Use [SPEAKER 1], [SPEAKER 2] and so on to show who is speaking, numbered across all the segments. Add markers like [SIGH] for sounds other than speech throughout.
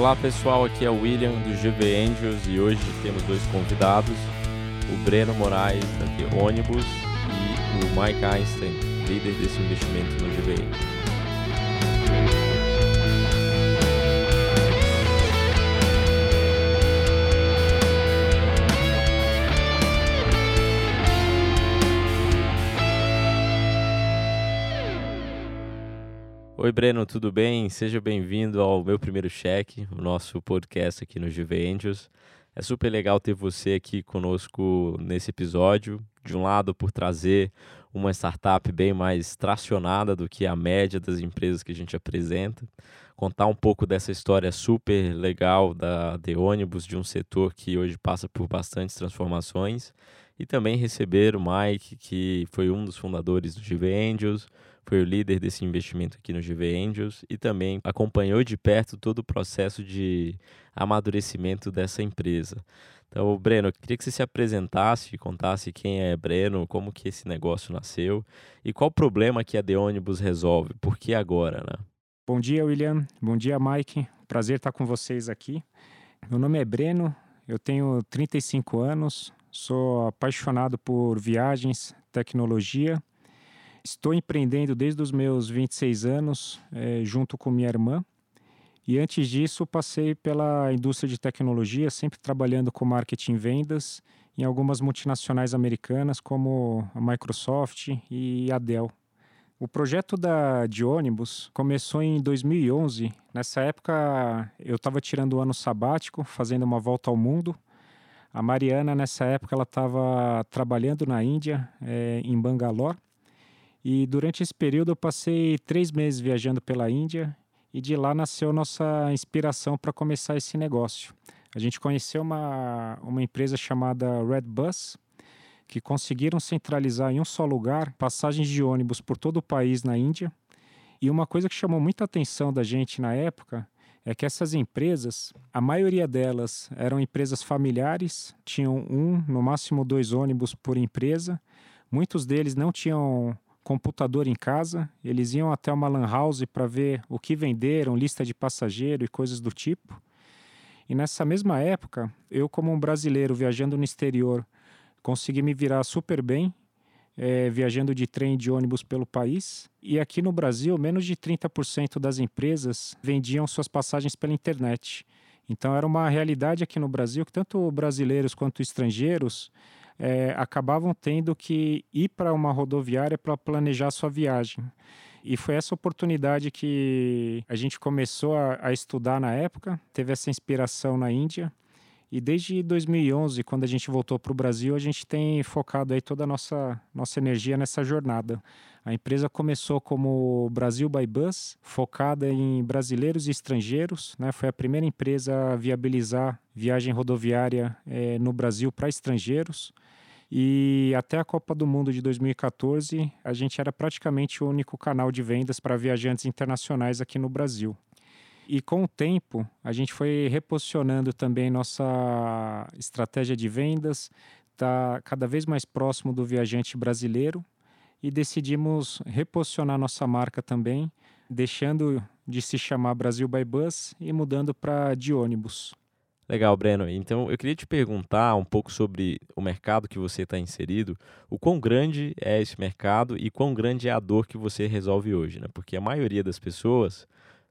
[SPEAKER 1] Olá pessoal, aqui é o William do GV Angels e hoje temos dois convidados, o Breno Moraes da Ônibus e o Mike Einstein, líder desse investimento no GV Angels. Oi, Breno, tudo bem? Seja bem-vindo ao meu primeiro cheque, o nosso podcast aqui no GV Angels. É super legal ter você aqui conosco nesse episódio. De um lado, por trazer uma startup bem mais tracionada do que a média das empresas que a gente apresenta. Contar um pouco dessa história super legal da The Ônibus, de um setor que hoje passa por bastantes transformações. E também receber o Mike, que foi um dos fundadores do GV Angels, foi o líder desse investimento aqui no GV Angels e também acompanhou de perto todo o processo de amadurecimento dessa empresa. Então, Breno, eu queria que você se apresentasse, contasse quem é Breno, como que esse negócio nasceu e qual problema que a The Ônibus resolve, por que agora, né?
[SPEAKER 2] Bom dia, William. Bom dia, Mike. Prazer estar com vocês aqui. Meu nome é Breno, eu tenho 35 anos, sou apaixonado por viagens, tecnologia Estou empreendendo desde os meus 26 anos, é, junto com minha irmã. E antes disso, passei pela indústria de tecnologia, sempre trabalhando com marketing e vendas em algumas multinacionais americanas, como a Microsoft e a Dell. O projeto da, de ônibus começou em 2011. Nessa época, eu estava tirando o ano sabático, fazendo uma volta ao mundo. A Mariana, nessa época, ela estava trabalhando na Índia, é, em Bangalore. E durante esse período eu passei três meses viajando pela Índia e de lá nasceu nossa inspiração para começar esse negócio. A gente conheceu uma, uma empresa chamada Redbus, que conseguiram centralizar em um só lugar passagens de ônibus por todo o país na Índia. E uma coisa que chamou muita atenção da gente na época é que essas empresas, a maioria delas eram empresas familiares, tinham um, no máximo dois ônibus por empresa. Muitos deles não tinham computador em casa, eles iam até uma lan house para ver o que venderam, lista de passageiro e coisas do tipo. E nessa mesma época, eu como um brasileiro viajando no exterior, consegui me virar super bem, é, viajando de trem e de ônibus pelo país. E aqui no Brasil, menos de 30% das empresas vendiam suas passagens pela internet. Então era uma realidade aqui no Brasil que tanto brasileiros quanto estrangeiros é, acabavam tendo que ir para uma rodoviária para planejar sua viagem. E foi essa oportunidade que a gente começou a, a, estudar na época, teve essa inspiração na Índia. E desde 2011, quando a gente voltou para o Brasil, a gente tem focado aí toda a nossa, nossa energia nessa jornada. A empresa começou como Brasil by Bus, focada em brasileiros e estrangeiros. Né? Foi a primeira empresa a viabilizar viagem rodoviária é, no Brasil para estrangeiros. E até a Copa do Mundo de 2014, a gente era praticamente o único canal de vendas para viajantes internacionais aqui no Brasil. E com o tempo, a gente foi reposicionando também nossa estratégia de vendas, está cada vez mais próximo do viajante brasileiro e decidimos reposicionar nossa marca também, deixando de se chamar Brasil by Bus e mudando para de ônibus.
[SPEAKER 1] Legal, Breno. Então eu queria te perguntar um pouco sobre o mercado que você está inserido, o quão grande é esse mercado e quão grande é a dor que você resolve hoje, né? Porque a maioria das pessoas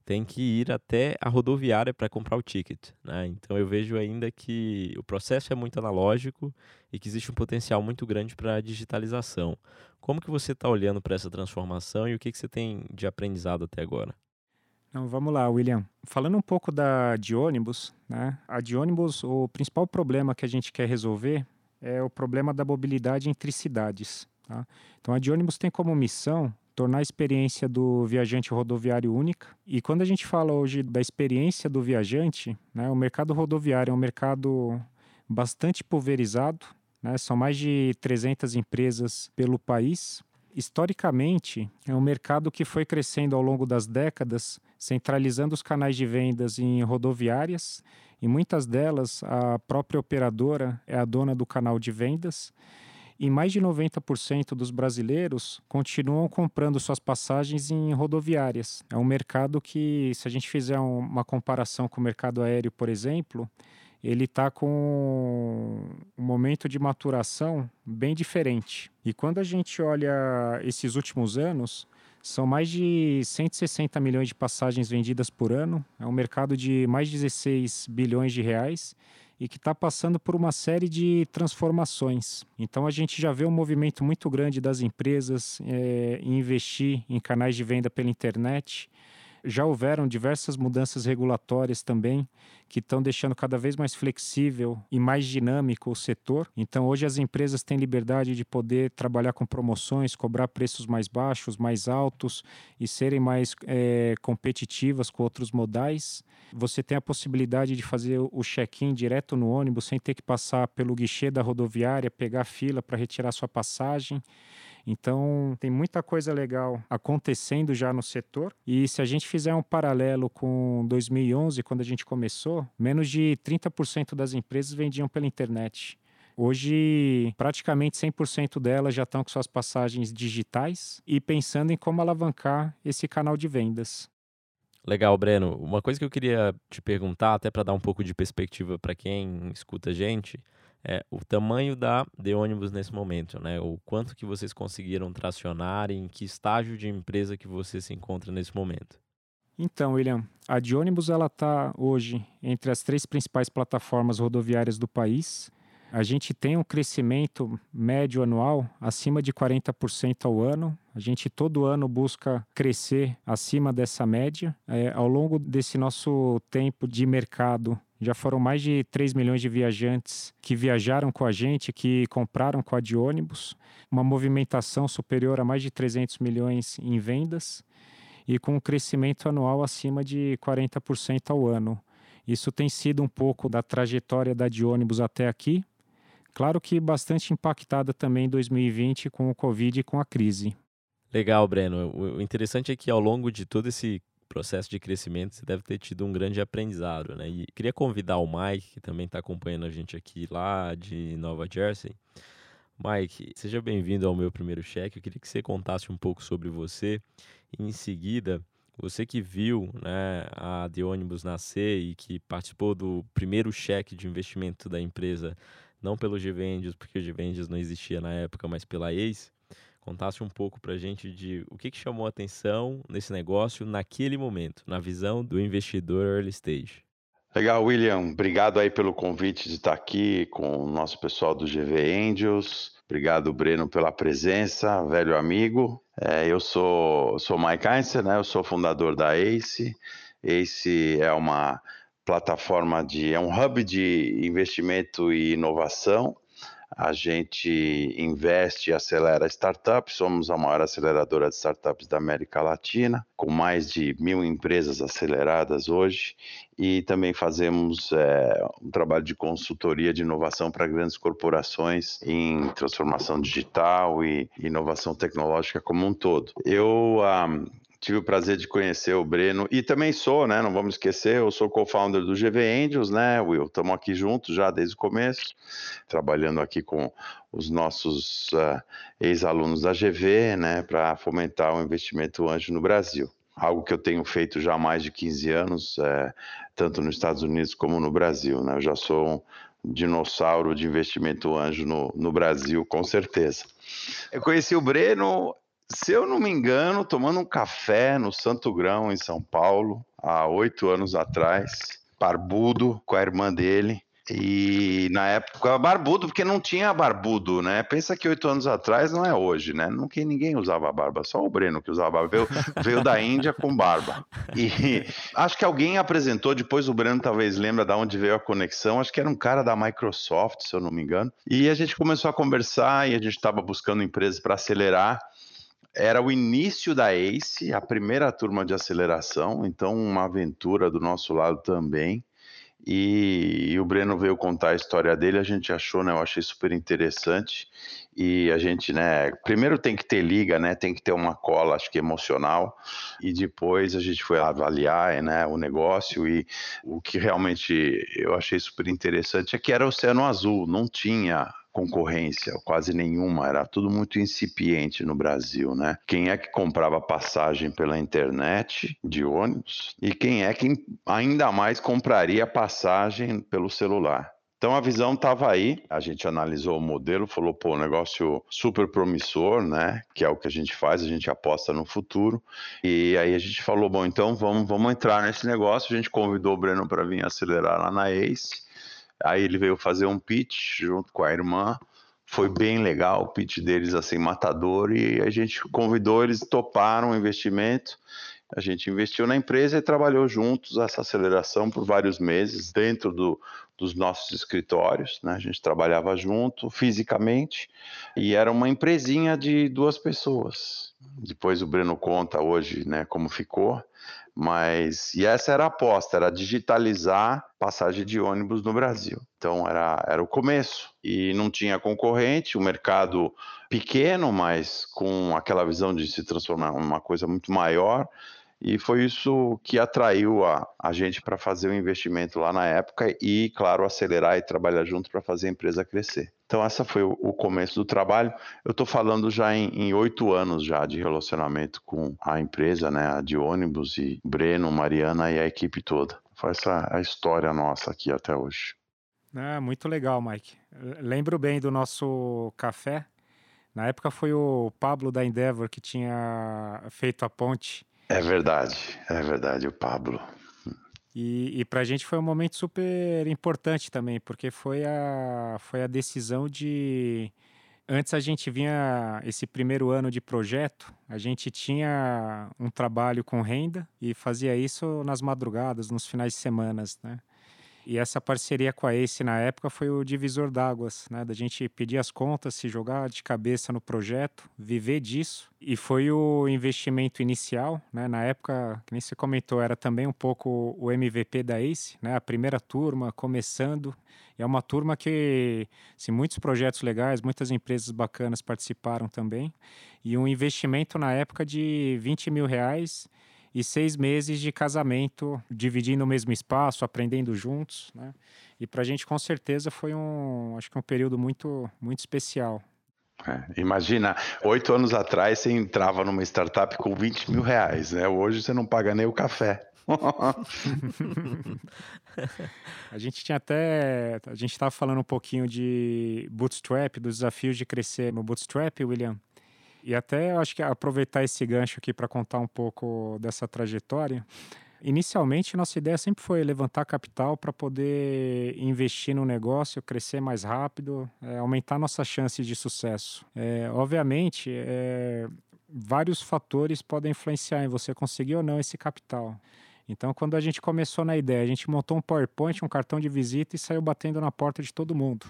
[SPEAKER 1] tem que ir até a rodoviária para comprar o ticket, né? Então eu vejo ainda que o processo é muito analógico e que existe um potencial muito grande para a digitalização. Como que você está olhando para essa transformação e o que, que você tem de aprendizado até agora?
[SPEAKER 2] Então, vamos lá, William. Falando um pouco da de ônibus, né? A de ônibus, o principal problema que a gente quer resolver é o problema da mobilidade entre cidades. Tá? Então, a de ônibus tem como missão tornar a experiência do viajante rodoviário única. E quando a gente fala hoje da experiência do viajante, né, o mercado rodoviário é um mercado bastante pulverizado, né, são mais de 300 empresas pelo país historicamente, é um mercado que foi crescendo ao longo das décadas, centralizando os canais de vendas em rodoviárias. e muitas delas, a própria operadora é a dona do canal de vendas. e mais de 90% dos brasileiros continuam comprando suas passagens em rodoviárias. É um mercado que, se a gente fizer uma comparação com o mercado aéreo, por exemplo, ele está com um momento de maturação bem diferente. E quando a gente olha esses últimos anos, são mais de 160 milhões de passagens vendidas por ano, é um mercado de mais de 16 bilhões de reais e que está passando por uma série de transformações. Então a gente já vê um movimento muito grande das empresas é, em investir em canais de venda pela internet já houveram diversas mudanças regulatórias também que estão deixando cada vez mais flexível e mais dinâmico o setor. Então, hoje as empresas têm liberdade de poder trabalhar com promoções, cobrar preços mais baixos, mais altos e serem mais é, competitivas com outros modais. Você tem a possibilidade de fazer o check-in direto no ônibus sem ter que passar pelo guichê da rodoviária, pegar fila para retirar sua passagem. Então, tem muita coisa legal acontecendo já no setor. E se a gente fizer um paralelo com 2011, quando a gente começou, menos de 30% das empresas vendiam pela internet. Hoje, praticamente 100% delas já estão com suas passagens digitais e pensando em como alavancar esse canal de vendas.
[SPEAKER 1] Legal, Breno. Uma coisa que eu queria te perguntar, até para dar um pouco de perspectiva para quem escuta a gente, é, o tamanho da de ônibus nesse momento, né? O quanto que vocês conseguiram tracionar em que estágio de empresa que você se encontra nesse momento?
[SPEAKER 2] Então, William, a de ônibus ela está hoje entre as três principais plataformas rodoviárias do país. A gente tem um crescimento médio anual acima de 40% ao ano. A gente todo ano busca crescer acima dessa média. É, ao longo desse nosso tempo de mercado, já foram mais de 3 milhões de viajantes que viajaram com a gente, que compraram com a de ônibus, uma movimentação superior a mais de 300 milhões em vendas e com um crescimento anual acima de 40% ao ano. Isso tem sido um pouco da trajetória da de ônibus até aqui. Claro que bastante impactada também em 2020 com o Covid e com a crise.
[SPEAKER 1] Legal, Breno. O interessante é que ao longo de todo esse processo de crescimento, você deve ter tido um grande aprendizado, né? E queria convidar o Mike, que também está acompanhando a gente aqui lá de Nova Jersey. Mike, seja bem-vindo ao meu primeiro cheque. Eu queria que você contasse um pouco sobre você em seguida, você que viu né, a de ônibus nascer e que participou do primeiro cheque de investimento da empresa, não pelo Gvendios, porque o Gvendios não existia na época, mas pela ACE, contasse um pouco para a gente de o que, que chamou a atenção nesse negócio naquele momento, na visão do investidor early stage.
[SPEAKER 3] Legal, William. Obrigado aí pelo convite de estar aqui com o nosso pessoal do GV Angels. Obrigado, Breno, pela presença, velho amigo. É, eu sou, sou Mike Einstein, né? Eu sou fundador da ACE. ACE é uma plataforma de, é um hub de investimento e inovação a gente investe e acelera startups, somos a maior aceleradora de startups da América Latina, com mais de mil empresas aceleradas hoje, e também fazemos é, um trabalho de consultoria de inovação para grandes corporações em transformação digital e inovação tecnológica como um todo. Eu um, tive o prazer de conhecer o Breno e também sou, né? Não vamos esquecer, eu sou co-founder do GV Angels, né, Will? Estamos aqui juntos já desde o começo, trabalhando aqui com os nossos uh, ex-alunos da GV, né, para fomentar o investimento anjo no Brasil. Algo que eu tenho feito já há mais de 15 anos, é, tanto nos Estados Unidos como no Brasil. Né? Eu já sou um dinossauro de investimento anjo no, no Brasil, com certeza. Eu conheci o Breno se eu não me engano, tomando um café no Santo Grão, em São Paulo, há oito anos atrás, barbudo, com a irmã dele. E na época, barbudo, porque não tinha barbudo, né? Pensa que oito anos atrás não é hoje, né? Que ninguém usava barba, só o Breno que usava barba. Veio, [LAUGHS] veio da Índia com barba. E [LAUGHS] acho que alguém apresentou, depois o Breno talvez lembra de onde veio a conexão. Acho que era um cara da Microsoft, se eu não me engano. E a gente começou a conversar e a gente estava buscando empresas para acelerar era o início da ACE, a primeira turma de aceleração, então uma aventura do nosso lado também. E, e, o Breno veio contar a história dele, a gente achou, né? Eu achei super interessante. E a gente, né? Primeiro tem que ter liga, né? Tem que ter uma cola, acho que emocional. E depois a gente foi avaliar, né? O negócio e o que realmente eu achei super interessante é que era o Oceano Azul, não tinha concorrência, quase nenhuma, era tudo muito incipiente no Brasil, né? Quem é que comprava passagem pela internet de ônibus e quem é que ainda mais compraria passagem pelo celular? Então a visão estava aí, a gente analisou o modelo, falou, pô, negócio super promissor, né? Que é o que a gente faz, a gente aposta no futuro. E aí a gente falou, bom, então vamos, vamos entrar nesse negócio. A gente convidou o Breno para vir acelerar lá na Ace. Aí ele veio fazer um pitch junto com a irmã. Foi bem legal o pitch deles, assim, matador. E a gente convidou, eles toparam o investimento. A gente investiu na empresa e trabalhou juntos essa aceleração por vários meses dentro do, dos nossos escritórios. Né? A gente trabalhava junto fisicamente e era uma empresinha de duas pessoas. Depois o Breno conta hoje né, como ficou. Mas, e essa era a aposta, era digitalizar passagem de ônibus no Brasil. Então era, era o começo. E não tinha concorrente, o mercado pequeno, mas com aquela visão de se transformar em uma coisa muito maior. E foi isso que atraiu a, a gente para fazer o um investimento lá na época e, claro, acelerar e trabalhar junto para fazer a empresa crescer. Então, essa foi o, o começo do trabalho. Eu estou falando já em oito anos já de relacionamento com a empresa, né, a de ônibus e Breno, Mariana e a equipe toda. Foi essa a história nossa aqui até hoje.
[SPEAKER 2] Ah, muito legal, Mike. Lembro bem do nosso café. Na época foi o Pablo da Endeavor que tinha feito a ponte
[SPEAKER 3] é verdade, é verdade, o Pablo.
[SPEAKER 2] E, e para a gente foi um momento super importante também, porque foi a, foi a decisão de. Antes a gente vinha, esse primeiro ano de projeto, a gente tinha um trabalho com renda e fazia isso nas madrugadas, nos finais de semana, né? E essa parceria com a Ace na época foi o divisor d'águas, né? Da gente pedir as contas, se jogar de cabeça no projeto, viver disso. E foi o investimento inicial, né? Na época, que nem você comentou, era também um pouco o MVP da Ace, né? A primeira turma começando. E é uma turma que, assim, muitos projetos legais, muitas empresas bacanas participaram também. E um investimento na época de 20 mil reais e seis meses de casamento, dividindo o mesmo espaço, aprendendo juntos, né? E para a gente, com certeza, foi um, acho que um período muito, muito especial.
[SPEAKER 3] É, imagina, oito anos atrás você entrava numa startup com 20 mil reais, né? Hoje você não paga nem o café. [LAUGHS]
[SPEAKER 2] a gente tinha até. A gente estava falando um pouquinho de bootstrap, dos desafios de crescer no bootstrap, William. E até acho que aproveitar esse gancho aqui para contar um pouco dessa trajetória. Inicialmente, nossa ideia sempre foi levantar capital para poder investir no negócio, crescer mais rápido, é, aumentar nossas chances de sucesso. É, obviamente, é, vários fatores podem influenciar em você conseguir ou não esse capital. Então, quando a gente começou na ideia, a gente montou um PowerPoint, um cartão de visita e saiu batendo na porta de todo mundo.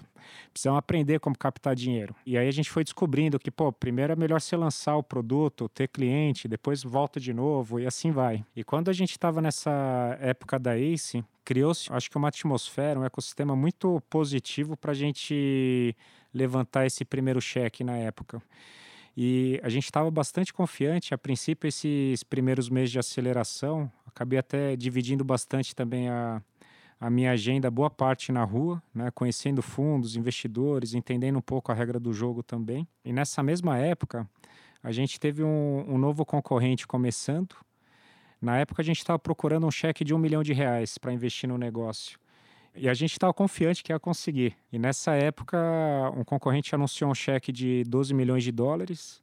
[SPEAKER 2] Precisamos aprender como captar dinheiro. E aí a gente foi descobrindo que, pô, primeiro é melhor você lançar o produto, ter cliente, depois volta de novo e assim vai. E quando a gente estava nessa época da ACE, criou-se, acho que uma atmosfera, um ecossistema muito positivo para a gente levantar esse primeiro cheque na época. E a gente estava bastante confiante. A princípio, esses primeiros meses de aceleração, acabei até dividindo bastante também a, a minha agenda, boa parte na rua, né, conhecendo fundos, investidores, entendendo um pouco a regra do jogo também. E nessa mesma época, a gente teve um, um novo concorrente começando. Na época, a gente estava procurando um cheque de um milhão de reais para investir no negócio. E a gente estava confiante que ia conseguir. E nessa época, um concorrente anunciou um cheque de 12 milhões de dólares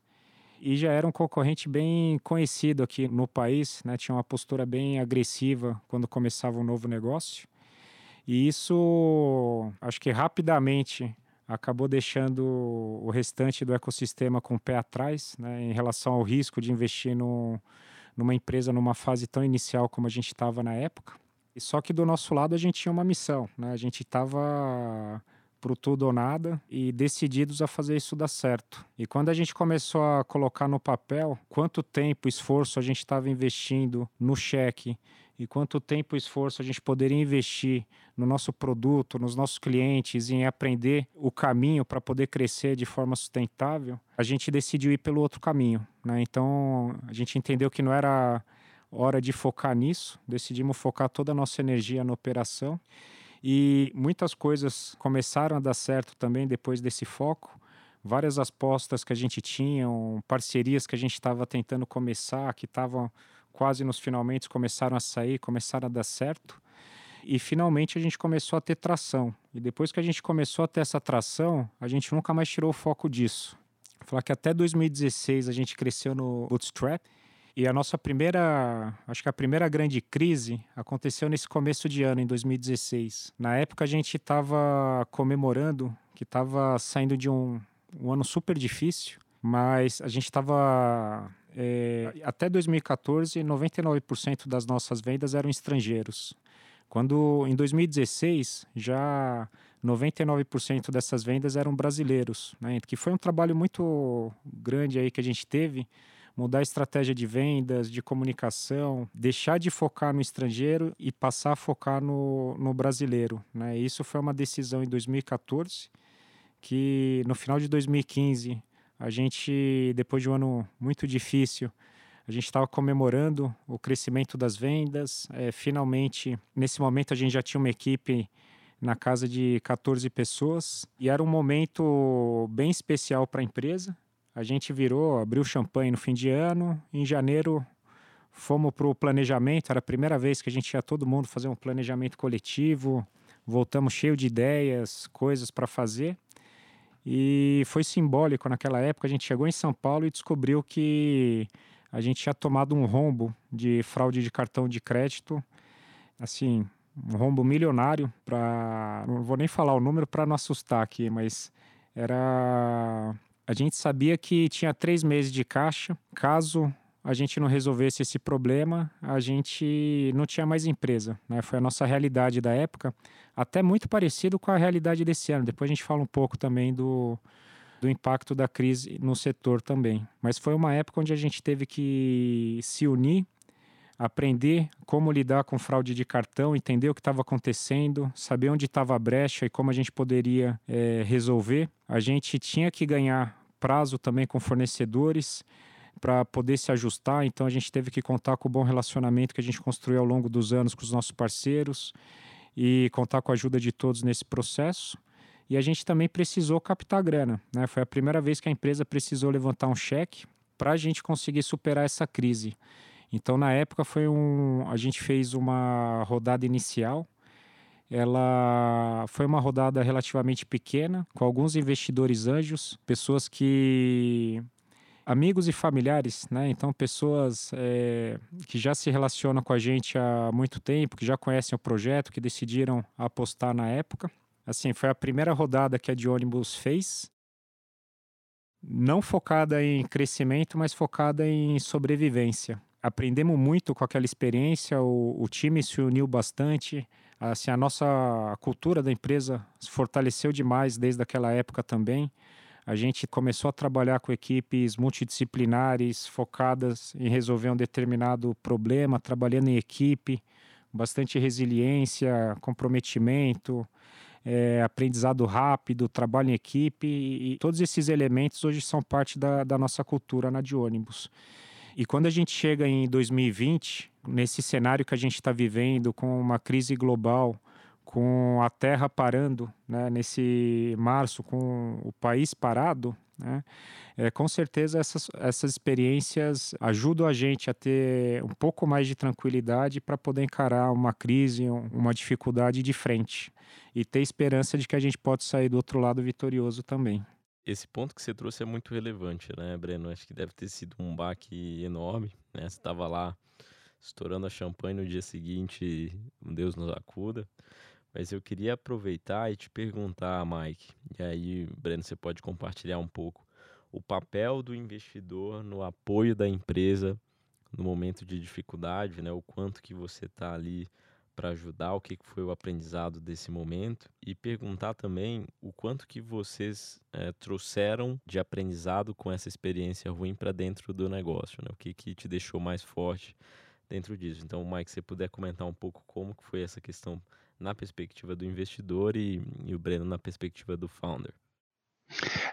[SPEAKER 2] e já era um concorrente bem conhecido aqui no país, né? tinha uma postura bem agressiva quando começava um novo negócio. E isso, acho que rapidamente acabou deixando o restante do ecossistema com o pé atrás, né? em relação ao risco de investir no, numa empresa numa fase tão inicial como a gente estava na época. Só que do nosso lado a gente tinha uma missão, né? A gente estava pro tudo ou nada e decididos a fazer isso dar certo. E quando a gente começou a colocar no papel quanto tempo, esforço a gente estava investindo no cheque e quanto tempo e esforço a gente poderia investir no nosso produto, nos nossos clientes, em aprender o caminho para poder crescer de forma sustentável, a gente decidiu ir pelo outro caminho. Né? Então a gente entendeu que não era hora de focar nisso, decidimos focar toda a nossa energia na operação. E muitas coisas começaram a dar certo também depois desse foco. Várias apostas que a gente tinha, parcerias que a gente estava tentando começar, que estavam quase nos finalmente, começaram a sair, começaram a dar certo. E finalmente a gente começou a ter tração. E depois que a gente começou a ter essa tração, a gente nunca mais tirou o foco disso. Vou falar que até 2016 a gente cresceu no Bootstrap e a nossa primeira, acho que a primeira grande crise aconteceu nesse começo de ano, em 2016. Na época a gente estava comemorando que estava saindo de um, um, ano super difícil, mas a gente estava. É, até 2014, 99% das nossas vendas eram estrangeiros. Quando em 2016 já 99% dessas vendas eram brasileiros, né? que foi um trabalho muito grande aí que a gente teve mudar a estratégia de vendas, de comunicação, deixar de focar no estrangeiro e passar a focar no, no brasileiro. Né? Isso foi uma decisão em 2014, que no final de 2015, a gente, depois de um ano muito difícil, a gente estava comemorando o crescimento das vendas. É, finalmente, nesse momento, a gente já tinha uma equipe na casa de 14 pessoas e era um momento bem especial para a empresa. A gente virou, abriu champanhe no fim de ano. Em janeiro, fomos para o planejamento. Era a primeira vez que a gente ia todo mundo fazer um planejamento coletivo. Voltamos cheio de ideias, coisas para fazer. E foi simbólico naquela época. A gente chegou em São Paulo e descobriu que a gente tinha tomado um rombo de fraude de cartão de crédito. Assim, um rombo milionário para. Não vou nem falar o número para não assustar aqui, mas era a gente sabia que tinha três meses de caixa. Caso a gente não resolvesse esse problema, a gente não tinha mais empresa. Né? Foi a nossa realidade da época, até muito parecido com a realidade desse ano. Depois a gente fala um pouco também do, do impacto da crise no setor também. Mas foi uma época onde a gente teve que se unir aprender como lidar com fraude de cartão, entender o que estava acontecendo, saber onde estava a brecha e como a gente poderia é, resolver. A gente tinha que ganhar prazo também com fornecedores para poder se ajustar, então a gente teve que contar com o bom relacionamento que a gente construiu ao longo dos anos com os nossos parceiros e contar com a ajuda de todos nesse processo. E a gente também precisou captar grana. Né? Foi a primeira vez que a empresa precisou levantar um cheque para a gente conseguir superar essa crise. Então, na época, foi um, a gente fez uma rodada inicial. Ela foi uma rodada relativamente pequena, com alguns investidores anjos, pessoas que amigos e familiares, né? Então, pessoas é, que já se relacionam com a gente há muito tempo, que já conhecem o projeto, que decidiram apostar na época. Assim, foi a primeira rodada que a de ônibus fez. Não focada em crescimento, mas focada em sobrevivência aprendemos muito com aquela experiência, o, o, time se uniu bastante, assim, a nossa cultura da empresa se fortaleceu demais desde aquela época também. A gente começou a trabalhar com equipes multidisciplinares, focadas em resolver um determinado problema, trabalhando em equipe, bastante resiliência, comprometimento, é, aprendizado rápido, trabalho em equipe, e, todos esses elementos hoje são parte da, da nossa cultura na de ônibus. E quando a gente chega em 2020, nesse cenário que a gente está vivendo, com uma crise global, com a Terra parando, né, nesse março, com o país parado, né, é, com certeza essas, essas experiências ajudam a gente a ter um pouco mais de tranquilidade para poder encarar uma crise, uma dificuldade de frente e ter esperança de que a gente pode sair do outro lado vitorioso também.
[SPEAKER 1] Esse ponto que você trouxe é muito relevante, né, Breno? Acho que deve ter sido um baque enorme, né? Você estava lá estourando a champanhe no dia seguinte, Deus nos acuda. Mas eu queria aproveitar e te perguntar, Mike, e aí, Breno, você pode compartilhar um pouco o papel do investidor no apoio da empresa no momento de dificuldade, né? O quanto que você está ali para ajudar, o que foi o aprendizado desse momento e perguntar também o quanto que vocês é, trouxeram de aprendizado com essa experiência ruim para dentro do negócio, né? O que, que te deixou mais forte dentro disso. Então, Mike, se puder comentar um pouco como que foi essa questão na perspectiva do investidor e, e o Breno na perspectiva do founder.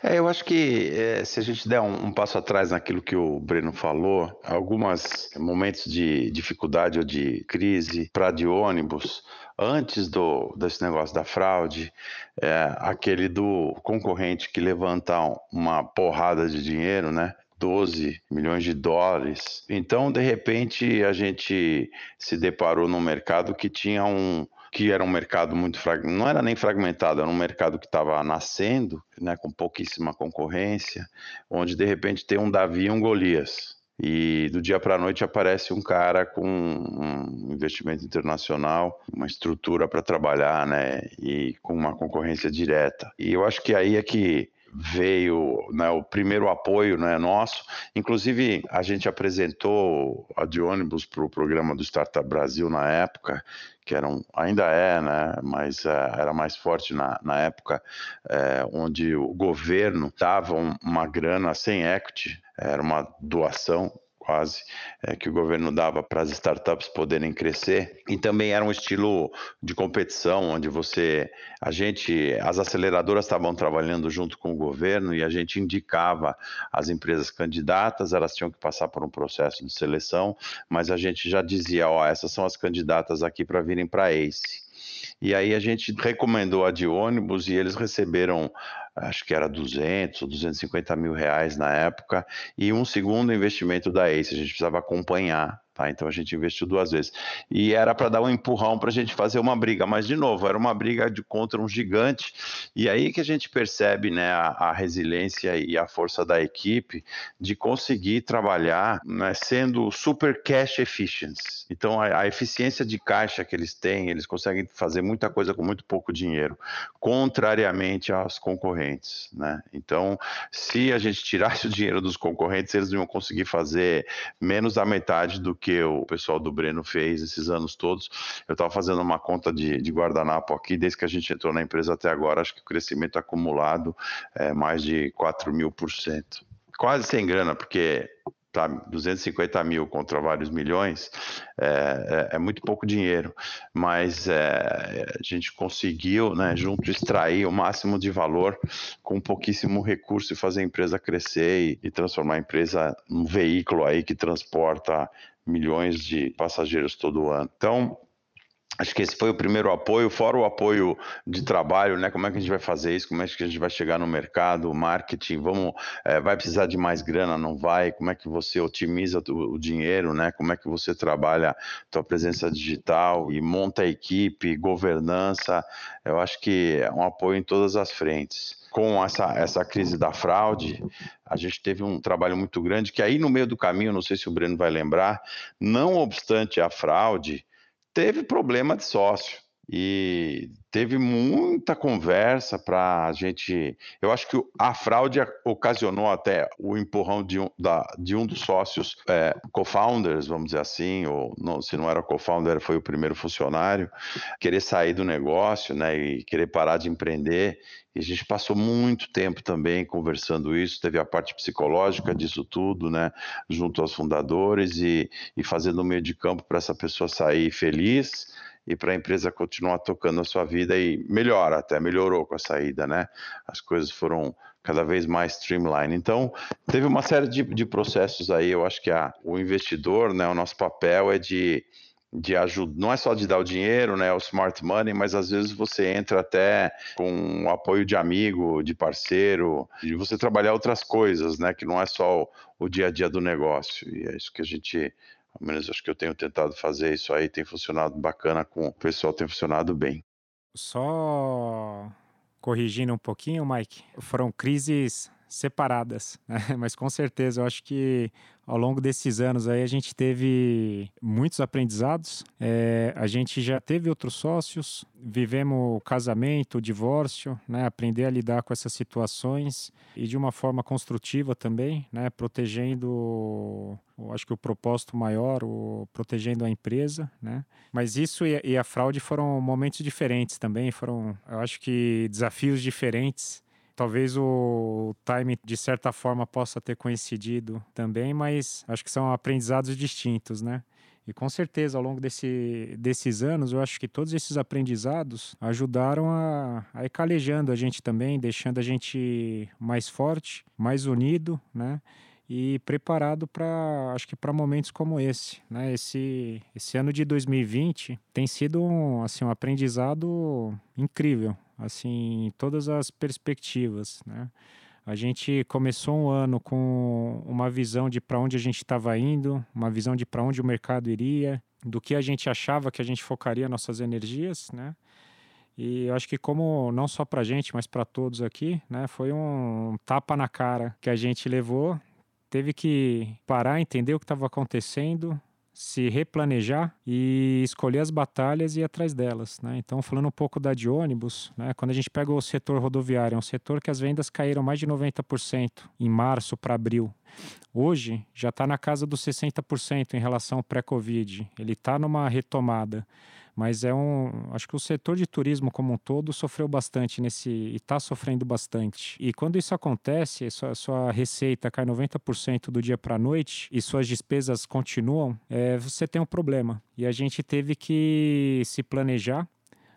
[SPEAKER 3] É, eu acho que é, se a gente der um, um, passo atrás naquilo que o Breno falou, alguns momentos de dificuldade ou de crise para de ônibus, antes do, desse negócio da fraude, é, aquele do concorrente que levanta uma porrada de dinheiro, né? 12 milhões de dólares. Então, de repente, a gente se deparou num mercado que tinha um, que era um mercado muito fragmentado, não era nem fragmentado, era um mercado que estava nascendo, né, com pouquíssima concorrência, onde de repente tem um Davi e um Golias. E do dia para a noite aparece um cara com um investimento internacional, uma estrutura para trabalhar, né, e com uma concorrência direta. E eu acho que aí é que veio né, o primeiro apoio né, nosso. Inclusive, a gente apresentou a de ônibus para o programa do Startup Brasil na época, que era um, ainda é, né, mas uh, era mais forte na, na época, uh, onde o governo dava uma grana sem equity, era uma doação quase, é, que o governo dava para as startups poderem crescer. E também era um estilo de competição, onde você, a gente, as aceleradoras estavam trabalhando junto com o governo e a gente indicava as empresas candidatas, elas tinham que passar por um processo de seleção, mas a gente já dizia, ó, essas são as candidatas aqui para virem para ACE. E aí a gente recomendou a de ônibus e eles receberam acho que era 200 ou 250 mil reais na época, e um segundo investimento da ACE, a gente precisava acompanhar Tá? Então a gente investiu duas vezes. E era para dar um empurrão para a gente fazer uma briga, mas de novo, era uma briga de, contra um gigante. E aí que a gente percebe né, a, a resiliência e a força da equipe de conseguir trabalhar né, sendo super cash efficiency. Então a, a, eficiência de caixa que eles têm, eles conseguem fazer muita coisa com muito pouco dinheiro, contrariamente aos concorrentes. Né? Então, se a gente tirasse o dinheiro dos concorrentes, eles iam conseguir fazer menos da metade do que o pessoal do Breno fez esses anos todos. Eu estava fazendo uma conta de, de, guardanapo aqui, desde que a gente entrou na empresa até agora, acho que o crescimento acumulado é mais de 4 mil por cento. Quase sem grana, porque tá, 250 mil contra vários milhões é, é, é muito pouco dinheiro, mas é, a gente conseguiu, né, junto, extrair o máximo de valor com pouquíssimo recurso e fazer a empresa crescer e, e transformar a empresa num veículo aí que transporta milhões de passageiros todo ano. Então, Acho que esse foi o primeiro apoio, fora o apoio de trabalho, né? Como é que a gente vai fazer isso? Como é que a gente vai chegar no mercado, marketing? Vamos, é, vai precisar de mais grana? Não vai? Como é que você otimiza o, o dinheiro, né? Como é que você trabalha tua presença digital e monta a equipe, governança? Eu acho que é um apoio em todas as frentes com essa, essa crise da fraude, a gente teve um trabalho muito grande que aí no meio do caminho, não sei se o Breno vai lembrar, não obstante a fraude, teve problema de sócio e teve muita conversa para a gente. Eu acho que a fraude ocasionou até o empurrão de um, da, de um dos sócios, é, co-founders, vamos dizer assim, ou não, se não era co-founder, foi o primeiro funcionário, querer sair do negócio né, e querer parar de empreender. E a gente passou muito tempo também conversando isso, teve a parte psicológica disso tudo, né, junto aos fundadores e, e fazendo o meio de campo para essa pessoa sair feliz e para a empresa continuar tocando a sua vida e melhora, até melhorou com a saída, né? As coisas foram cada vez mais streamline. Então, teve uma série de, de processos aí, eu acho que a, o investidor, né, o nosso papel é de de ajuda, não é só de dar o dinheiro, né, o smart money, mas às vezes você entra até com o apoio de amigo, de parceiro, de você trabalhar outras coisas, né, que não é só o, o dia a dia do negócio. E é isso que a gente, ao menos acho que eu tenho tentado fazer isso aí, tem funcionado bacana com o pessoal, tem funcionado bem.
[SPEAKER 2] Só corrigindo um pouquinho, Mike, foram crises separadas, né? [LAUGHS] mas com certeza eu acho que ao longo desses anos aí a gente teve muitos aprendizados. É, a gente já teve outros sócios, vivemos casamento, divórcio, né? Aprender a lidar com essas situações e de uma forma construtiva também, né? Protegendo, acho que o propósito maior, o, protegendo a empresa, né? Mas isso e e a fraude foram momentos diferentes também, foram, eu acho que desafios diferentes Talvez o time, de certa forma, possa ter coincidido também, mas acho que são aprendizados distintos, né? E com certeza, ao longo desse, desses anos, eu acho que todos esses aprendizados ajudaram a, a ir calejando a gente também, deixando a gente mais forte, mais unido, né? E preparado para, acho que para momentos como esse, né? Esse, esse ano de 2020 tem sido um, assim, um aprendizado incrível, assim, todas as perspectivas, né? A gente começou um ano com uma visão de para onde a gente estava indo, uma visão de para onde o mercado iria, do que a gente achava que a gente focaria nossas energias, né? E eu acho que como não só para a gente, mas para todos aqui, né, foi um tapa na cara que a gente levou. Teve que parar, entender o que estava acontecendo, se replanejar e escolher as batalhas e ir atrás delas. Né? Então, falando um pouco da de ônibus, né? quando a gente pega o setor rodoviário, é um setor que as vendas caíram mais de 90% em março para abril. Hoje já está na casa dos 60% em relação ao pré-Covid. Ele está numa retomada mas é um, acho que o setor de turismo como um todo sofreu bastante nesse e está sofrendo bastante. E quando isso acontece, sua, sua receita cai 90% do dia para a noite e suas despesas continuam, é, você tem um problema. E a gente teve que se planejar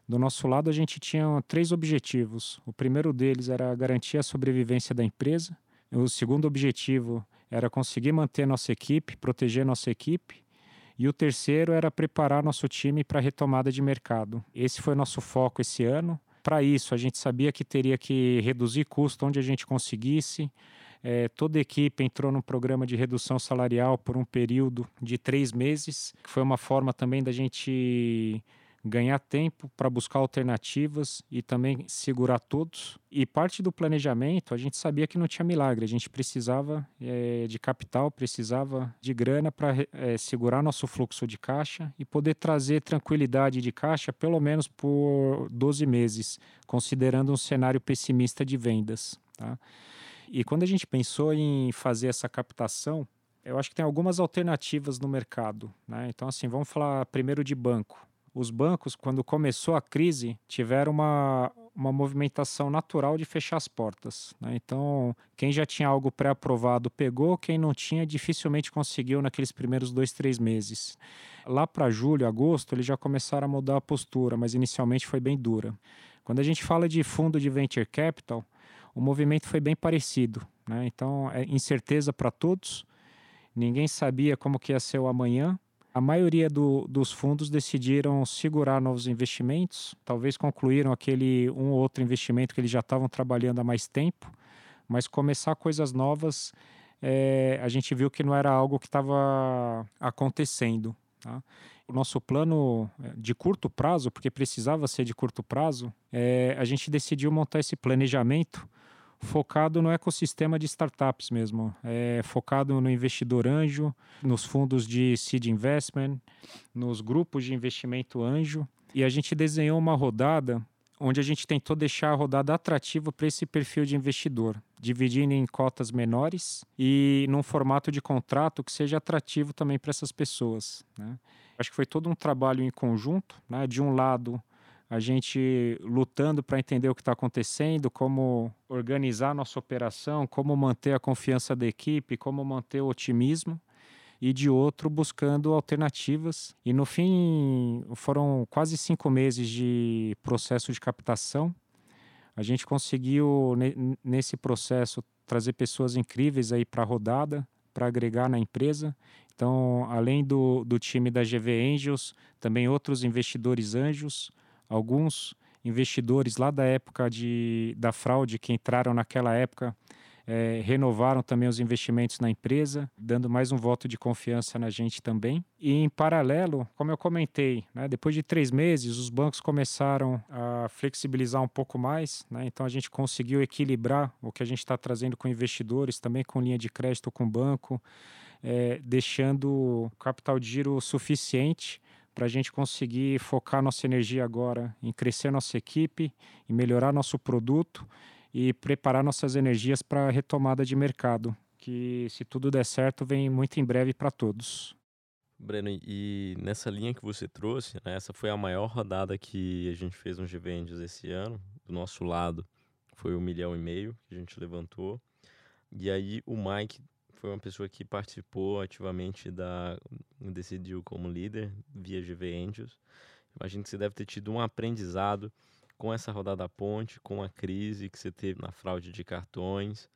[SPEAKER 2] do nosso lado, a gente tinha três objetivos. O primeiro deles era garantir a sobrevivência da empresa. O segundo objetivo era conseguir manter nossa equipe, proteger nossa equipe. E o terceiro era preparar nosso time para a retomada de mercado. Esse foi nosso foco esse ano. Para isso, a gente sabia que teria que reduzir custo onde a gente conseguisse. É, toda a equipe entrou num programa de redução salarial por um período de três meses, que foi uma forma também da gente ganhar tempo para buscar alternativas e também segurar todos. E parte do planejamento, a gente sabia que não tinha milagre, a gente precisava é, de capital, precisava de grana para é, segurar nosso fluxo de caixa e poder trazer tranquilidade de caixa pelo menos por 12 meses, considerando um cenário pessimista de vendas. Tá? E quando a gente pensou em fazer essa captação, eu acho que tem algumas alternativas no mercado. Né? Então, assim, vamos falar primeiro de banco os bancos, quando começou a crise, tiveram uma, uma movimentação natural de fechar as portas. Né? Então, quem já tinha algo pré-aprovado pegou, quem não tinha dificilmente conseguiu naqueles primeiros dois, três meses. Lá para julho, agosto, eles já começaram a mudar a postura, mas inicialmente foi bem dura. Quando a gente fala de fundo de venture capital, o movimento foi bem parecido. Né? Então, é incerteza para todos. Ninguém sabia como que ia ser o amanhã a maioria do, dos fundos decidiram segurar novos investimentos, talvez concluíram aquele um ou outro investimento que eles já estavam trabalhando há mais tempo, mas começar coisas novas, é, a gente viu que não era algo que estava acontecendo. Tá? O nosso plano é, de curto prazo, porque precisava ser de curto prazo, é, a gente decidiu montar esse planejamento focado no ecossistema de startups mesmo, é focado no investidor anjo, nos fundos de seed investment, nos grupos de investimento anjo. E a gente desenhou uma rodada onde a gente tentou deixar a rodada atrativa para esse perfil de investidor, dividindo em cotas menores e num formato de contrato que seja atrativo também para essas pessoas. Né? Acho que foi todo um trabalho em conjunto, né? de um lado a gente lutando para entender o que está acontecendo, como organizar nossa operação, como manter a confiança da equipe, como manter o otimismo, e de outro buscando alternativas. E no fim foram quase cinco meses de processo de captação. A gente conseguiu nesse processo trazer pessoas incríveis aí para a rodada, para agregar na empresa. Então, além do, do time da GV Angels, também outros investidores anjos, alguns investidores lá da época de, da fraude que entraram naquela época é, renovaram também os investimentos na empresa, dando mais um voto de confiança na gente também. E em paralelo, como eu comentei, né, depois de três meses, os bancos começaram a flexibilizar um pouco mais, né, então a gente conseguiu equilibrar o que a gente está trazendo com investidores, também com linha de crédito com banco, é, deixando capital de giro suficiente para a gente conseguir focar nossa energia agora em crescer nossa equipe, em melhorar nosso produto e preparar nossas energias para a retomada de mercado, que se tudo der certo vem muito em breve para todos.
[SPEAKER 1] Breno, e nessa linha que você trouxe, né, essa foi a maior rodada que a gente fez no GVendes esse ano. Do nosso lado foi um milhão e meio que a gente levantou. E aí o Mike foi uma pessoa que participou ativamente da decidiu como líder via GV Angels. Imagino que você deve ter tido um aprendizado com essa rodada ponte, com a crise que você teve na fraude de cartões.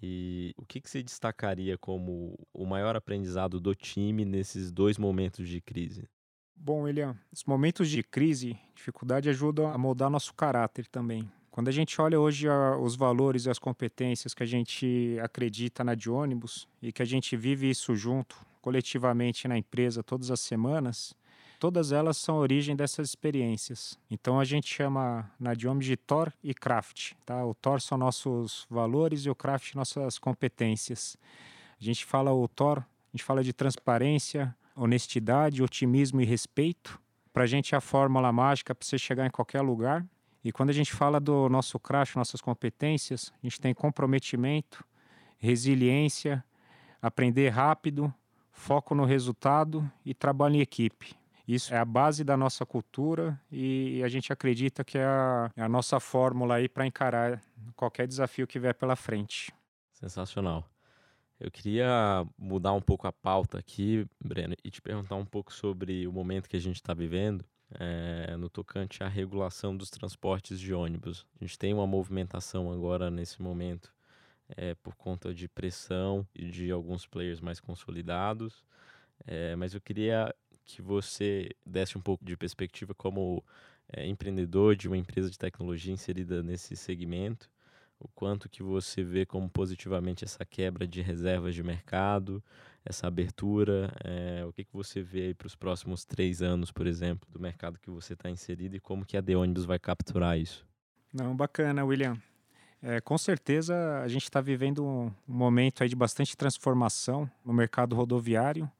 [SPEAKER 1] E o que, que você destacaria como o maior aprendizado do time nesses dois momentos de crise?
[SPEAKER 2] Bom, William, os momentos de crise, dificuldade ajudam a moldar nosso caráter também. Quando a gente olha hoje a, os valores e as competências que a gente acredita na de ônibus e que a gente vive isso junto, coletivamente na empresa todas as semanas, todas elas são origem dessas experiências. Então a gente chama na ônibus de Thor e Craft. Tá? O Thor são nossos valores e o Craft nossas competências. A gente fala o Thor, a gente fala de transparência, honestidade, otimismo e respeito. Para a gente é a fórmula mágica para você chegar em qualquer lugar. E quando a gente fala do nosso crash, nossas competências, a gente tem comprometimento, resiliência, aprender rápido, foco no resultado e trabalho em equipe. Isso é a base da nossa cultura e a gente acredita que é a, é a nossa fórmula aí para encarar qualquer desafio que vier pela frente.
[SPEAKER 1] Sensacional. Eu queria mudar um pouco a pauta aqui, Breno, e te perguntar um pouco sobre o momento que a gente está vivendo é, no tocante à regulação dos transportes de ônibus. A gente tem uma movimentação agora nesse momento é, por conta de pressão e de alguns players mais consolidados, é, mas eu queria que você desse um pouco de perspectiva como empreendedor de uma empresa de tecnologia inserida nesse segmento o quanto que você vê como positivamente essa quebra de reservas de mercado, essa abertura, é, o que, que você vê aí para os próximos três anos, por exemplo, do mercado que você está inserido e como que a The Ônibus vai capturar isso?
[SPEAKER 2] Não, bacana, William. É, com certeza a gente está vivendo um momento aí de bastante transformação no mercado rodoviário,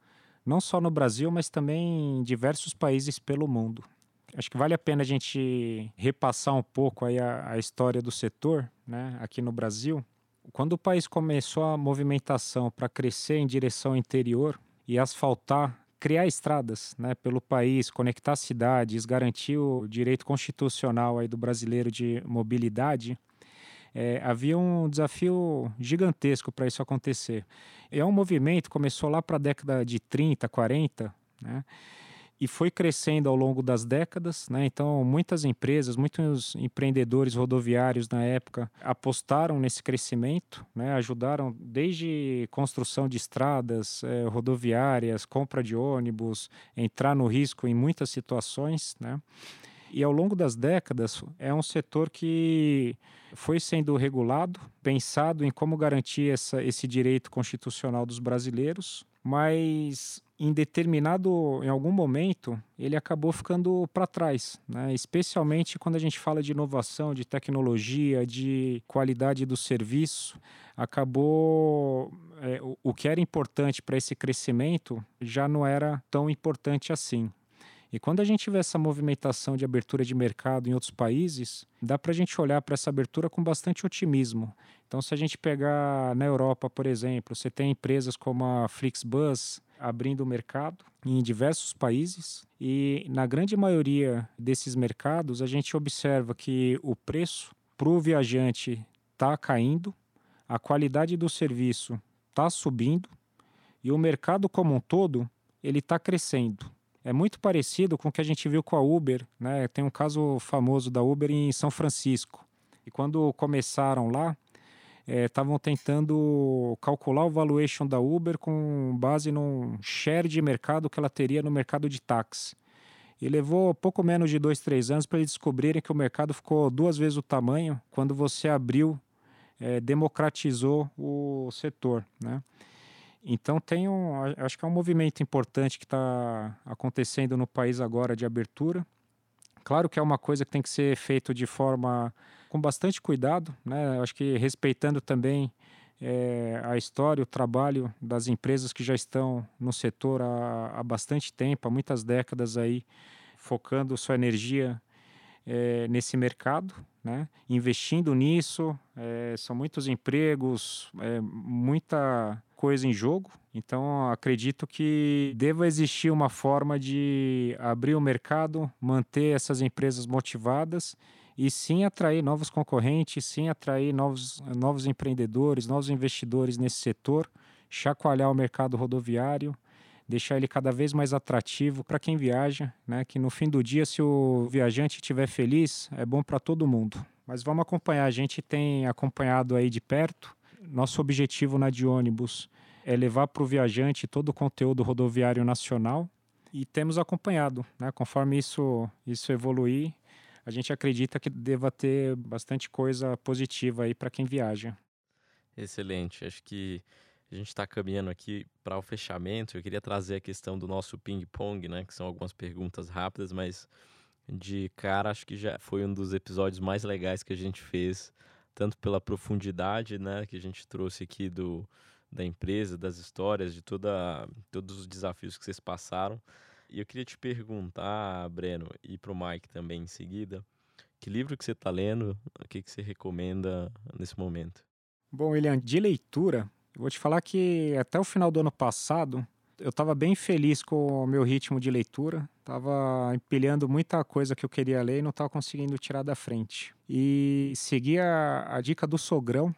[SPEAKER 2] não só no Brasil, mas também em diversos países pelo mundo. Acho que vale a pena a gente repassar um pouco aí a, a história do setor, né, aqui no Brasil. Quando o país começou a movimentação para crescer em direção ao interior e asfaltar, criar estradas né, pelo país, conectar cidades, garantir o direito constitucional aí do brasileiro de mobilidade, é, havia um desafio gigantesco para isso acontecer. E é um movimento começou lá para a década de 30, 40, né? E foi crescendo ao longo das décadas. Né? Então, muitas empresas, muitos empreendedores rodoviários na época apostaram nesse crescimento, né? ajudaram desde construção de estradas é, rodoviárias, compra de ônibus, entrar no risco em muitas situações. Né? E ao longo das décadas, é um setor que foi sendo regulado, pensado em como garantir essa, esse direito constitucional dos brasileiros, mas em determinado, em algum momento, ele acabou ficando para trás, né? especialmente quando a gente fala de inovação, de tecnologia, de qualidade do serviço. Acabou é, o, o que era importante para esse crescimento já não era tão importante assim. E quando a gente vê essa movimentação de abertura de mercado em outros países, dá para a gente olhar para essa abertura com bastante otimismo. Então, se a gente pegar na Europa, por exemplo, você tem empresas como a Flixbus abrindo o mercado em diversos países e na grande maioria desses mercados a gente observa que o preço para o viajante está caindo, a qualidade do serviço está subindo e o mercado como um todo ele está crescendo é muito parecido com o que a gente viu com a Uber, né? Tem um caso famoso da Uber em São Francisco. E quando começaram lá, estavam é, tentando calcular o valuation da Uber com base num share de mercado que ela teria no mercado de táxi. E levou pouco menos de dois, três anos para eles descobrirem que o mercado ficou duas vezes o tamanho quando você abriu, é, democratizou o setor, né? Então tem um, acho que é um movimento importante que está acontecendo no país agora de abertura. Claro que é uma coisa que tem que ser feito de forma com bastante cuidado, né? Acho que respeitando também é, a história, o trabalho das empresas que já estão no setor há, há bastante tempo, há muitas décadas aí, focando sua energia é, nesse mercado, né? investindo nisso. É, são muitos empregos, é, muita coisa em jogo. Então, acredito que deva existir uma forma de abrir o mercado, manter essas empresas motivadas e sim atrair novos concorrentes, sim atrair novos, novos empreendedores, novos investidores nesse setor chacoalhar o mercado rodoviário, deixar ele cada vez mais atrativo para quem viaja, né? Que no fim do dia, se o viajante estiver feliz, é bom para todo mundo. Mas vamos acompanhar. A gente tem acompanhado aí de perto. Nosso objetivo na de ônibus é levar para o viajante todo o conteúdo rodoviário nacional e temos acompanhado, né? Conforme isso isso evoluir, a gente acredita que deva ter bastante coisa positiva aí para quem viaja.
[SPEAKER 1] Excelente. Acho que a gente está caminhando aqui para o fechamento. Eu queria trazer a questão do nosso ping-pong, né? Que são algumas perguntas rápidas, mas de cara acho que já foi um dos episódios mais legais que a gente fez, tanto pela profundidade, né? Que a gente trouxe aqui do, da empresa, das histórias, de toda, todos os desafios que vocês passaram. E eu queria te perguntar, Breno, e para o Mike também em seguida, que livro que você está lendo, o que, que você recomenda nesse momento?
[SPEAKER 2] Bom, William, de leitura, eu vou te falar que até o final do ano passado eu estava bem feliz com o meu ritmo de leitura. Estava empilhando muita coisa que eu queria ler e não estava conseguindo tirar da frente. E segui a, a, dica do Sogrão,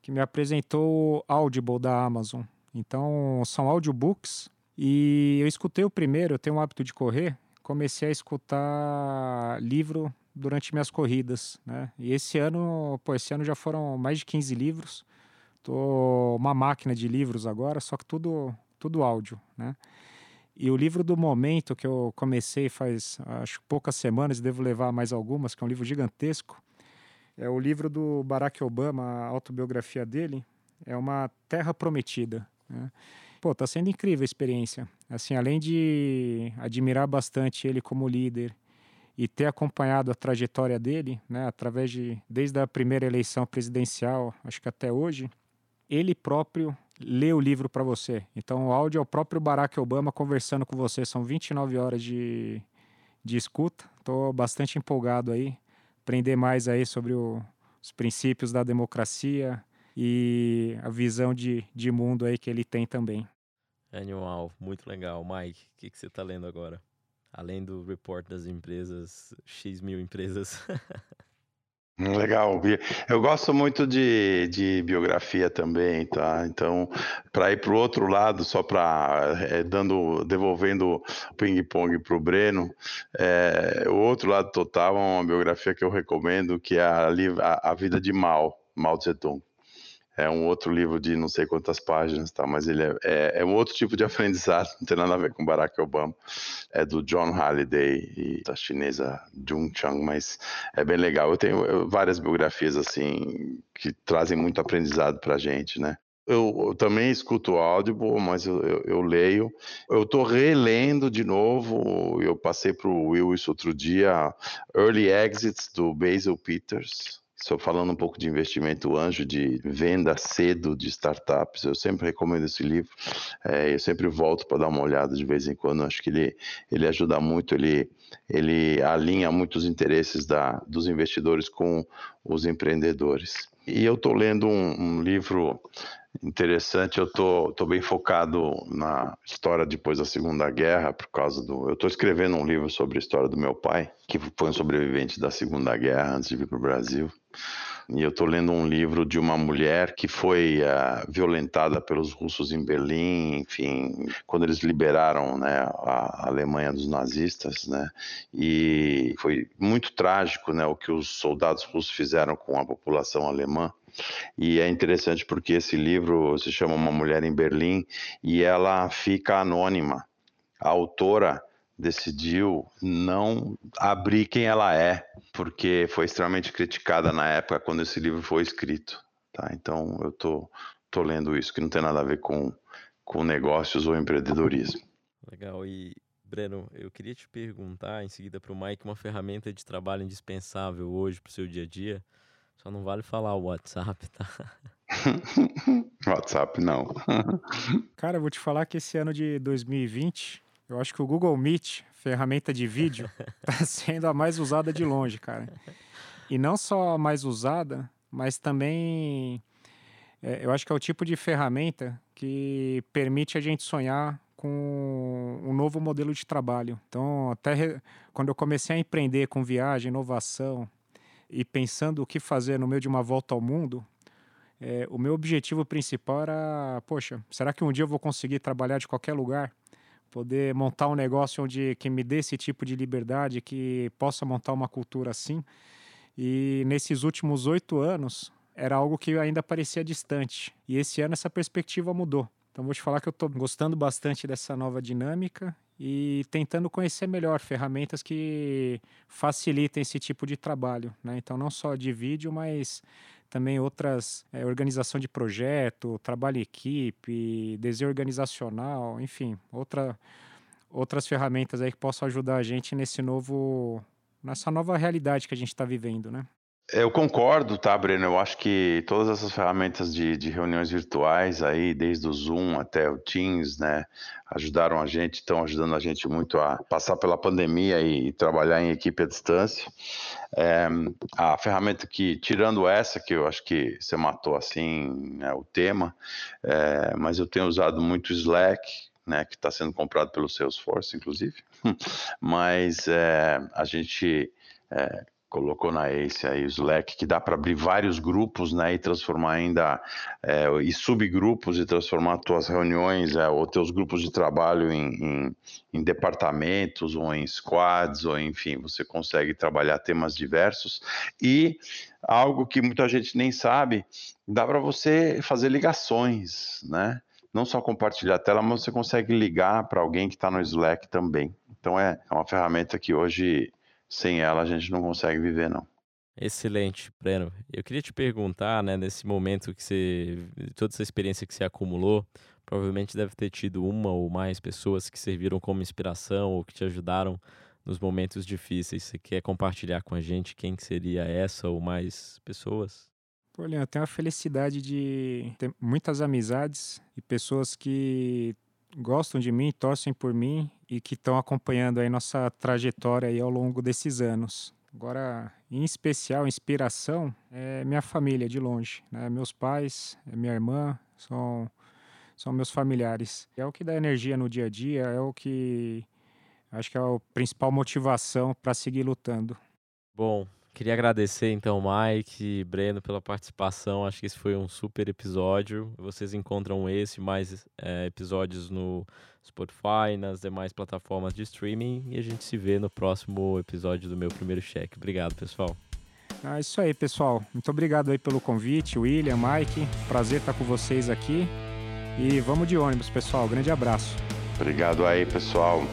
[SPEAKER 2] que me apresentou o Audible da Amazon. Então, são audiobooks. E eu escutei o primeiro, eu tenho o hábito de correr. Comecei a escutar livro durante minhas corridas, né? E esse ano, pô, esse ano já foram mais de 15 livros. Tô uma máquina de livros agora, só que tudo, tudo áudio, né? E o livro do momento que eu comecei faz, acho, poucas semanas, devo levar mais algumas, que é um livro gigantesco, é o livro do Barack Obama, a autobiografia dele, é uma Terra Prometida. Né? Pô, tá sendo incrível a experiência. Assim, além de admirar bastante ele como líder e ter acompanhado a trajetória dele, né, através de desde a primeira eleição presidencial, acho que até hoje, ele próprio lê o livro para você. Então o áudio é o próprio Barack Obama conversando com você. São 29 horas de, de escuta. Estou bastante empolgado aí. Aprender mais aí sobre o, os princípios da democracia e a visão de, de mundo aí que ele tem também.
[SPEAKER 1] Animal, muito legal. Mike, o que, que você está lendo agora? Além do report das empresas, X mil empresas. [LAUGHS]
[SPEAKER 3] Legal, eu gosto muito de, de biografia também, tá? Então, para ir para o outro lado, só para é, dando, devolvendo o ping-pong para o Breno, é, o outro lado total é uma biografia que eu recomendo, que é a, a, a Vida de Mao, Mao Tse Tung. É um outro livro de não sei quantas páginas, tá? mas ele é, é, é, um outro tipo de [LAUGHS] aprendizado, não tem nada a ver com Barack Obama. É do John Halliday e da chinesa Jung Chang, mas é bem legal. Eu tenho várias biografias assim que trazem muito aprendizado para gente, né? Eu, eu, também escuto Audible, mas eu, eu, eu leio. Eu estou relendo de novo. Eu passei para o Will isso outro dia. Early Exits do Basil Peters Estou falando um pouco de investimento anjo, de venda cedo de startups. Eu sempre recomendo esse livro. É, eu sempre volto para dar uma olhada de vez em quando. Acho que ele, ele ajuda muito, ele, ele alinha muitos interesses da, dos investidores com os empreendedores. E eu estou lendo um, um livro interessante. Eu tô, tô bem focado na história depois da Segunda Guerra, por causa do. Eu estou escrevendo um livro sobre a história do meu pai, que foi um sobrevivente da Segunda Guerra antes de vir para o Brasil. E eu estou lendo um livro de uma mulher que foi uh, violentada pelos russos em Berlim, enfim, quando eles liberaram né, a Alemanha dos nazistas, né? E foi muito trágico, né, o que os soldados russos fizeram com a população alemã. E é interessante porque esse livro se chama Uma Mulher em Berlim e ela fica anônima. A autora decidiu não abrir quem ela é, porque foi extremamente criticada na época quando esse livro foi escrito. Tá? Então eu tô, tô lendo isso, que não tem nada a ver com, com negócios ou empreendedorismo.
[SPEAKER 1] Legal. E, Breno, eu queria te perguntar em seguida para o Mike uma ferramenta de trabalho indispensável hoje para o seu dia a dia. Só não vale falar o WhatsApp, tá? [LAUGHS]
[SPEAKER 3] WhatsApp não. [LAUGHS]
[SPEAKER 2] Cara, eu vou te falar que esse ano de 2020 eu acho que o Google Meet, ferramenta de vídeo, está [LAUGHS] sendo a mais usada de longe, cara. E não só a mais usada, mas também é, eu acho que é o tipo de ferramenta que permite a gente sonhar com um novo modelo de trabalho. Então, até quando eu comecei a empreender com viagem, inovação e pensando o que fazer no meio de uma volta ao mundo, é, o meu objetivo principal era, poxa, será que um dia eu vou conseguir trabalhar de qualquer lugar? Poder montar um negócio onde que me dê esse tipo de liberdade, que possa montar uma cultura assim. E nesses últimos oito anos, era algo que ainda parecia distante. E esse ano essa perspectiva mudou. Então vou te falar que eu estou gostando bastante dessa nova dinâmica e tentando conhecer melhor ferramentas que facilitem esse tipo de trabalho. Né? Então não só de vídeo, mas também outras, é, organização de projeto, trabalho em equipe, desenho organizacional, enfim, outra, outras ferramentas aí que possam ajudar a gente nesse novo, nessa nova realidade que a gente está vivendo, né?
[SPEAKER 3] Eu concordo, tá, Breno? Eu acho que todas essas ferramentas de, de, reuniões virtuais aí, desde o Zoom até o Teams, né, ajudaram a gente, estão ajudando a gente muito a passar pela pandemia e, trabalhar em equipe à distância. É, a ferramenta que, tirando essa, que eu acho que você matou assim né, o tema, é, mas eu tenho usado muito Slack, né, que está sendo comprado pelo Salesforce, inclusive, [LAUGHS] mas é, a gente é, colocou na Ace aí o Slack, que dá para abrir vários grupos, né, e transformar ainda, é, e subgrupos, e transformar tuas reuniões, é, ou teus grupos de trabalho em, em, em, departamentos, ou em squads, ou enfim, você consegue trabalhar temas diversos, e algo que muita gente nem sabe, dá para você fazer ligações, né, não só compartilhar a tela, mas você consegue ligar para alguém que está no Slack também. Então é, é uma ferramenta que hoje sem ela a gente não consegue viver, não.
[SPEAKER 1] Excelente, Breno. Eu queria te perguntar, né, nesse momento que você, toda essa experiência que você acumulou, provavelmente deve ter tido uma ou mais pessoas que serviram como inspiração ou que te ajudaram nos momentos difíceis. Você quer compartilhar com a gente quem seria essa ou mais pessoas?
[SPEAKER 2] Pô, Leandro, eu tenho a felicidade de ter muitas amizades e pessoas que gostam de mim, torcem por mim e que estão acompanhando aí nossa trajetória aí ao longo desses anos. Agora, em especial, inspiração é minha família de longe, né? Meus pais, é minha irmã, são são meus familiares. É o que dá energia no dia a dia, é o que acho que é a principal motivação para seguir lutando.
[SPEAKER 1] Bom, Queria agradecer então, Mike e Breno, pela participação. Acho que esse foi um super episódio. Vocês encontram esse mais é, episódios no Spotify, nas demais plataformas de streaming. E a gente se vê no próximo episódio do meu primeiro cheque. Obrigado, pessoal.
[SPEAKER 2] É isso aí, pessoal. Muito obrigado aí pelo convite, William, Mike. Prazer estar com vocês aqui. E vamos de ônibus, pessoal. Grande abraço.
[SPEAKER 3] Obrigado aí, pessoal.